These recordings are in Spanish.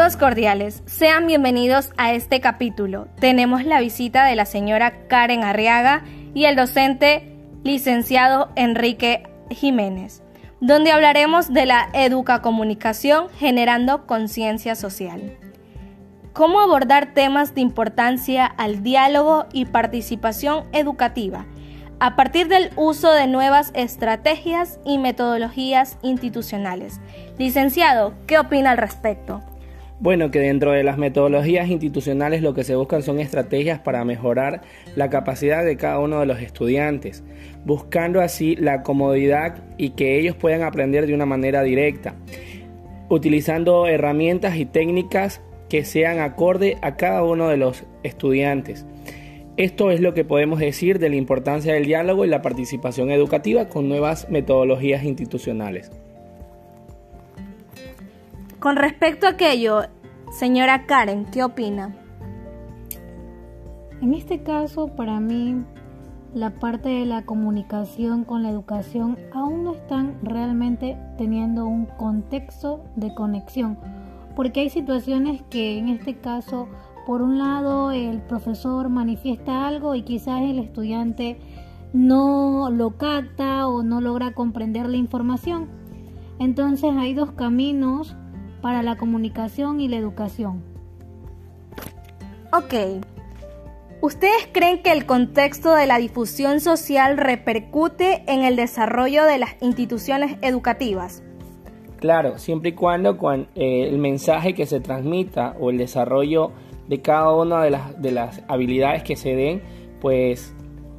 Cordiales, sean bienvenidos a este capítulo. Tenemos la visita de la señora Karen Arriaga y el docente licenciado Enrique Jiménez, donde hablaremos de la educacomunicación generando conciencia social. Cómo abordar temas de importancia al diálogo y participación educativa a partir del uso de nuevas estrategias y metodologías institucionales. Licenciado, ¿qué opina al respecto? Bueno, que dentro de las metodologías institucionales lo que se buscan son estrategias para mejorar la capacidad de cada uno de los estudiantes, buscando así la comodidad y que ellos puedan aprender de una manera directa, utilizando herramientas y técnicas que sean acorde a cada uno de los estudiantes. Esto es lo que podemos decir de la importancia del diálogo y la participación educativa con nuevas metodologías institucionales. Con respecto a aquello, señora Karen, ¿qué opina? En este caso, para mí, la parte de la comunicación con la educación aún no están realmente teniendo un contexto de conexión, porque hay situaciones que en este caso, por un lado, el profesor manifiesta algo y quizás el estudiante no lo capta o no logra comprender la información. Entonces hay dos caminos para la comunicación y la educación. Ok. ¿Ustedes creen que el contexto de la difusión social repercute en el desarrollo de las instituciones educativas? Claro, siempre y cuando con, eh, el mensaje que se transmita o el desarrollo de cada una de las, de las habilidades que se den, pues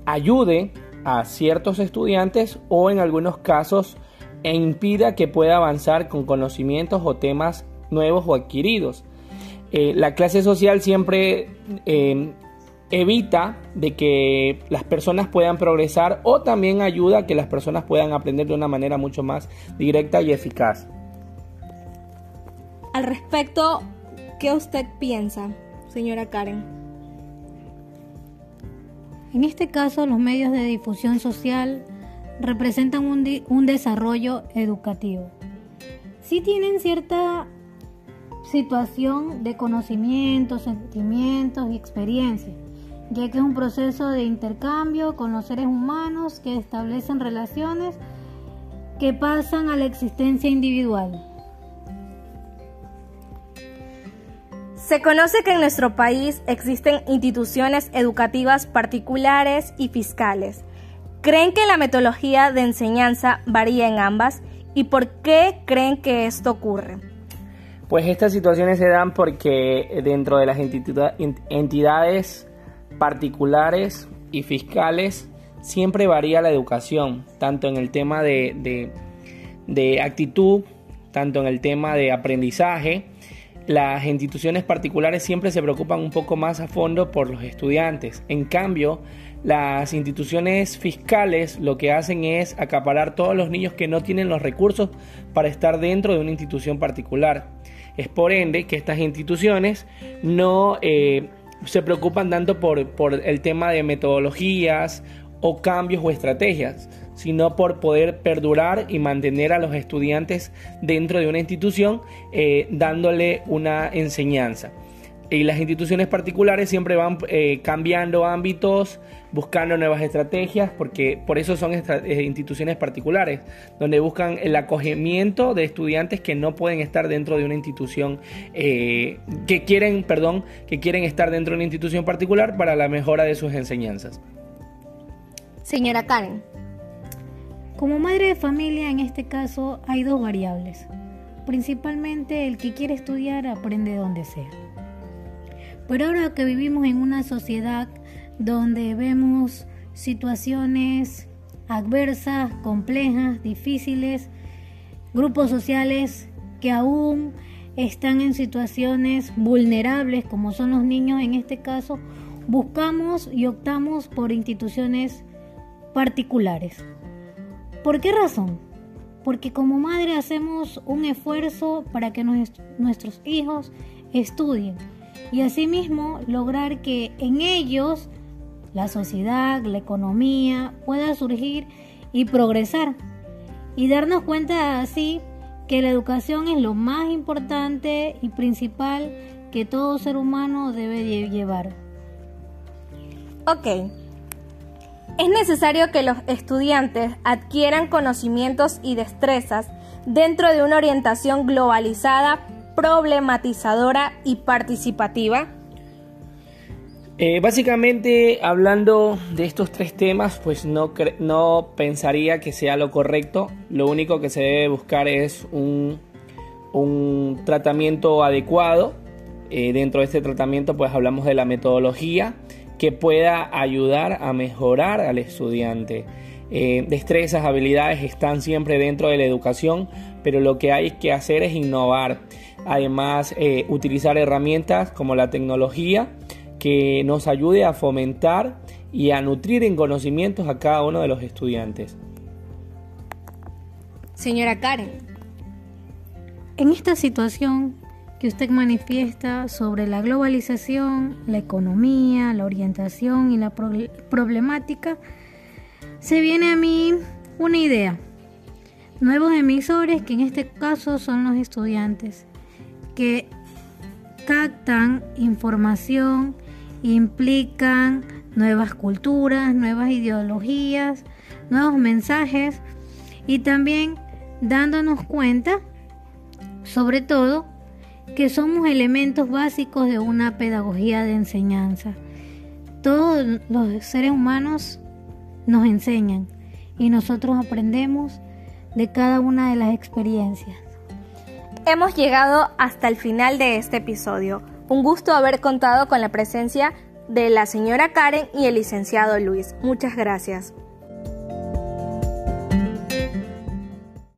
ayude a ciertos estudiantes o en algunos casos e impida que pueda avanzar con conocimientos o temas nuevos o adquiridos. Eh, la clase social siempre eh, evita de que las personas puedan progresar o también ayuda a que las personas puedan aprender de una manera mucho más directa y eficaz. Al respecto, ¿qué usted piensa, señora Karen? En este caso, los medios de difusión social representan un, desarrollo educativo. Si tienen cierta situación de conocimientos, sentimientos y experiencias, ya que es un proceso de intercambio con los seres humanos que establecen relaciones que pasan a la existencia individual. Se conoce que en nuestro país existen instituciones educativas particulares y fiscales ¿Creen que la metodología de enseñanza varía en ambas? ¿Y por qué creen que esto ocurre? Pues estas situaciones se dan porque dentro de las entidades particulares y fiscales siempre varía la educación, tanto en el tema de, de actitud, tanto en el tema de aprendizaje. Las instituciones particulares siempre se preocupan un poco más a fondo por los estudiantes. En cambio, las instituciones fiscales lo que hacen es acaparar todos los niños que no tienen los recursos para estar dentro de una institución particular. Es por ende que estas instituciones no eh, se preocupan tanto por, el tema de metodologías o cambios o estrategias, sino por poder perdurar y mantener a los estudiantes dentro de una institución eh, dándole una enseñanza y las instituciones particulares siempre van eh, cambiando ámbitos, buscando nuevas estrategias, porque por eso son eh, instituciones particulares, donde buscan el acogimiento de estudiantes que no pueden estar dentro de una institución, eh, que quieren, perdón, que quieren estar dentro de una institución particular para la mejora de sus enseñanzas. Señora Karen. Como madre de familia, en este caso hay dos variables. Principalmente el que quiere estudiar aprende donde sea. Pero ahora que vivimos en una sociedad donde vemos situaciones adversas, complejas, difíciles, grupos sociales que aún están en situaciones vulnerables, como son los niños en este caso, buscamos y optamos por instituciones particulares. ¿Por qué razón? Porque como madre hacemos un esfuerzo para que nuestros hijos estudien y asimismo lograr que en ellos la sociedad, la economía pueda surgir y progresar y darnos cuenta así que la educación es lo más importante y principal que todo ser humano debe llevar. Ok. Es necesario que los estudiantes adquieran conocimientos y destrezas dentro de una orientación globalizada, problematizadora y participativa. Eh, básicamente, hablando de estos tres temas, pues no, no pensaría que sea lo correcto. Lo único que se debe buscar es un, un tratamiento adecuado. Eh, dentro de este tratamiento, pues hablamos de la metodología que pueda ayudar a mejorar al estudiante. Eh, destrezas, habilidades están siempre dentro de la educación, pero lo que hay que hacer es innovar. Además, eh, utilizar herramientas como la tecnología que nos ayude a fomentar y a nutrir en conocimientos a cada uno de los estudiantes. Señora Karen. En esta situación que usted manifiesta sobre la globalización, la economía, la orientación y la problemática, se viene a mí una idea. Nuevos emisores, que en este caso son los estudiantes, que captan información, implican nuevas culturas, nuevas ideologías, nuevos mensajes y también dándonos cuenta, sobre todo, que somos elementos básicos de una pedagogía de enseñanza. Todos los seres humanos nos enseñan y nosotros aprendemos de cada una de las experiencias. Hemos llegado hasta el final de este episodio. Un gusto haber contado con la presencia de la señora Karen y el licenciado Luis. Muchas gracias.